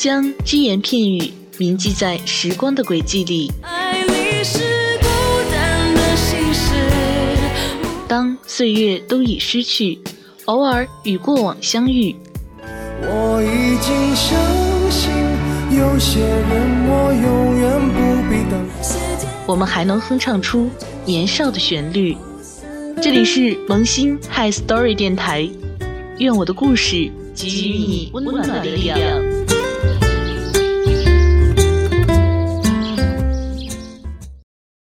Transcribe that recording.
将只言片语铭记在时光的轨迹里。当岁月都已失去，偶尔与过往相遇。我已经相信，有些人我永远不必等。我们还能哼唱出年少的旋律。这里是萌新 Hi Story 电台，愿我的故事给予你温暖的力量。